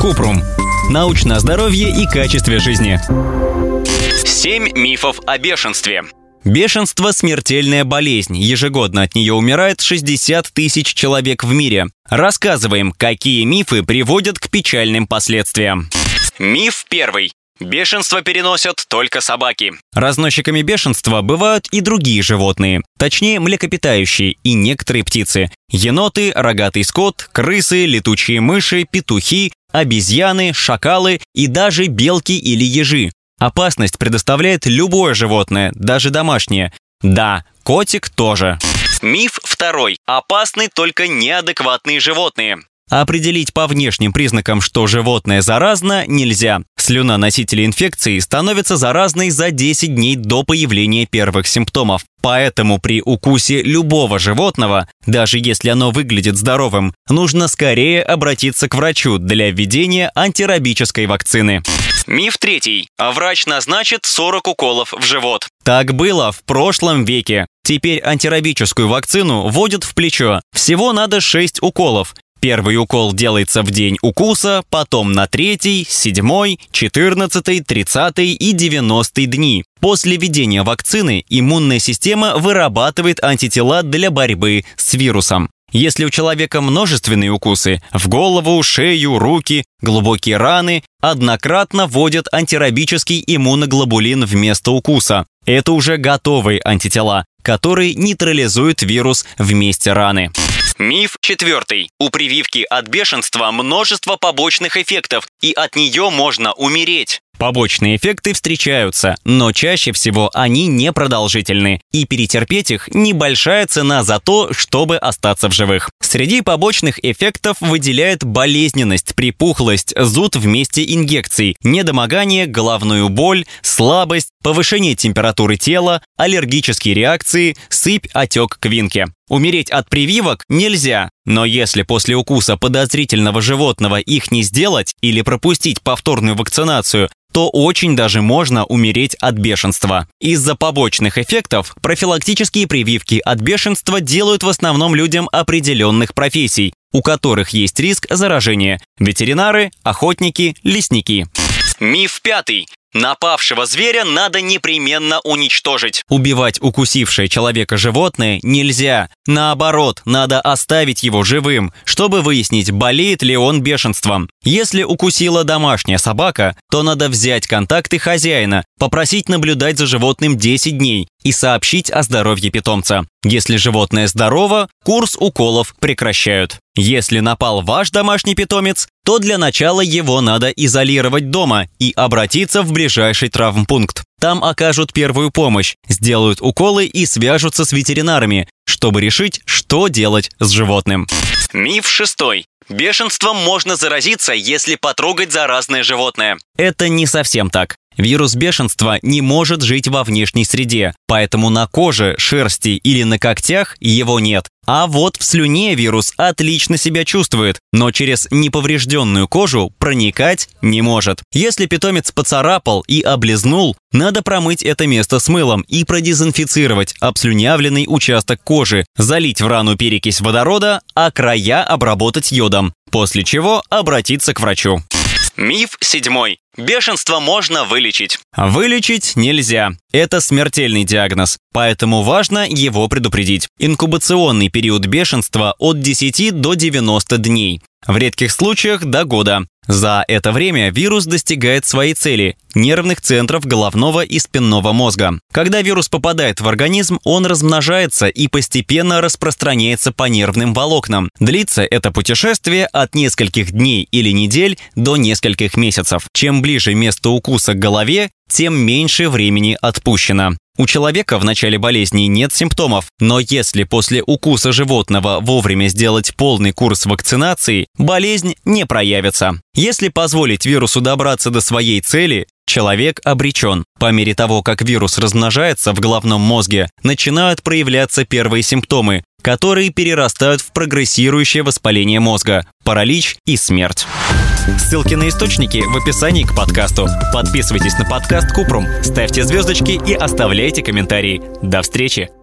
Купрум. Научное здоровье и качестве жизни. Семь мифов о бешенстве. Бешенство – смертельная болезнь. Ежегодно от нее умирает 60 тысяч человек в мире. Рассказываем, какие мифы приводят к печальным последствиям. Миф первый. Бешенство переносят только собаки. Разносчиками бешенства бывают и другие животные, точнее млекопитающие и некоторые птицы. Еноты, рогатый скот, крысы, летучие мыши, петухи, обезьяны, шакалы и даже белки или ежи. Опасность предоставляет любое животное, даже домашнее. Да, котик тоже. Миф второй. Опасны только неадекватные животные. Определить по внешним признакам, что животное заразно, нельзя. Слюна носителя инфекции становится заразной за 10 дней до появления первых симптомов. Поэтому при укусе любого животного, даже если оно выглядит здоровым, нужно скорее обратиться к врачу для введения антирабической вакцины. Миф третий. Врач назначит 40 уколов в живот. Так было в прошлом веке. Теперь антирабическую вакцину вводят в плечо. Всего надо 6 уколов. Первый укол делается в день укуса, потом на третий, седьмой, четырнадцатый, тридцатый и девяностый дни. После введения вакцины иммунная система вырабатывает антитела для борьбы с вирусом. Если у человека множественные укусы в голову, шею, руки, глубокие раны, однократно вводят антирабический иммуноглобулин вместо укуса. Это уже готовые антитела, которые нейтрализуют вирус в месте раны. Миф четвертый. У прививки от бешенства множество побочных эффектов, и от нее можно умереть. Побочные эффекты встречаются, но чаще всего они непродолжительны, и перетерпеть их – небольшая цена за то, чтобы остаться в живых. Среди побочных эффектов выделяют болезненность, припухлость, зуд в месте инъекций, недомогание, головную боль, слабость, повышение температуры тела, аллергические реакции, сыпь, отек квинки. Умереть от прививок нельзя, но если после укуса подозрительного животного их не сделать или пропустить повторную вакцинацию, то очень даже можно умереть от бешенства. Из-за побочных эффектов профилактические прививки от бешенства делают в основном людям определенных профессий, у которых есть риск заражения – ветеринары, охотники, лесники. Миф пятый. Напавшего зверя надо непременно уничтожить. Убивать укусившее человека животное нельзя. Наоборот, надо оставить его живым, чтобы выяснить, болеет ли он бешенством. Если укусила домашняя собака, то надо взять контакты хозяина, попросить наблюдать за животным 10 дней и сообщить о здоровье питомца. Если животное здорово, курс уколов прекращают. Если напал ваш домашний питомец, то для начала его надо изолировать дома и обратиться в ближайший травмпункт. Там окажут первую помощь, сделают уколы и свяжутся с ветеринарами, чтобы решить, что делать с животным. Миф шестой. Бешенством можно заразиться, если потрогать заразное животное. Это не совсем так. Вирус бешенства не может жить во внешней среде, поэтому на коже, шерсти или на когтях его нет. А вот в слюне вирус отлично себя чувствует, но через неповрежденную кожу проникать не может. Если питомец поцарапал и облизнул, надо промыть это место с мылом и продезинфицировать обслюнявленный участок кожи, залить в рану перекись водорода, а края обработать йодом, после чего обратиться к врачу. Миф седьмой. Бешенство можно вылечить. Вылечить нельзя. Это смертельный диагноз, поэтому важно его предупредить. Инкубационный период бешенства от 10 до 90 дней. В редких случаях до года. За это время вирус достигает своей цели – нервных центров головного и спинного мозга. Когда вирус попадает в организм, он размножается и постепенно распространяется по нервным волокнам. Длится это путешествие от нескольких дней или недель до нескольких месяцев. Чем ближе место укуса к голове, тем меньше времени отпущено. У человека в начале болезни нет симптомов, но если после укуса животного вовремя сделать полный курс вакцинации, болезнь не проявится. Если позволить вирусу добраться до своей цели, человек обречен. По мере того, как вирус размножается в головном мозге, начинают проявляться первые симптомы, которые перерастают в прогрессирующее воспаление мозга, паралич и смерть. Ссылки на источники в описании к подкасту. Подписывайтесь на подкаст Купрум, ставьте звездочки и оставляйте комментарии. До встречи!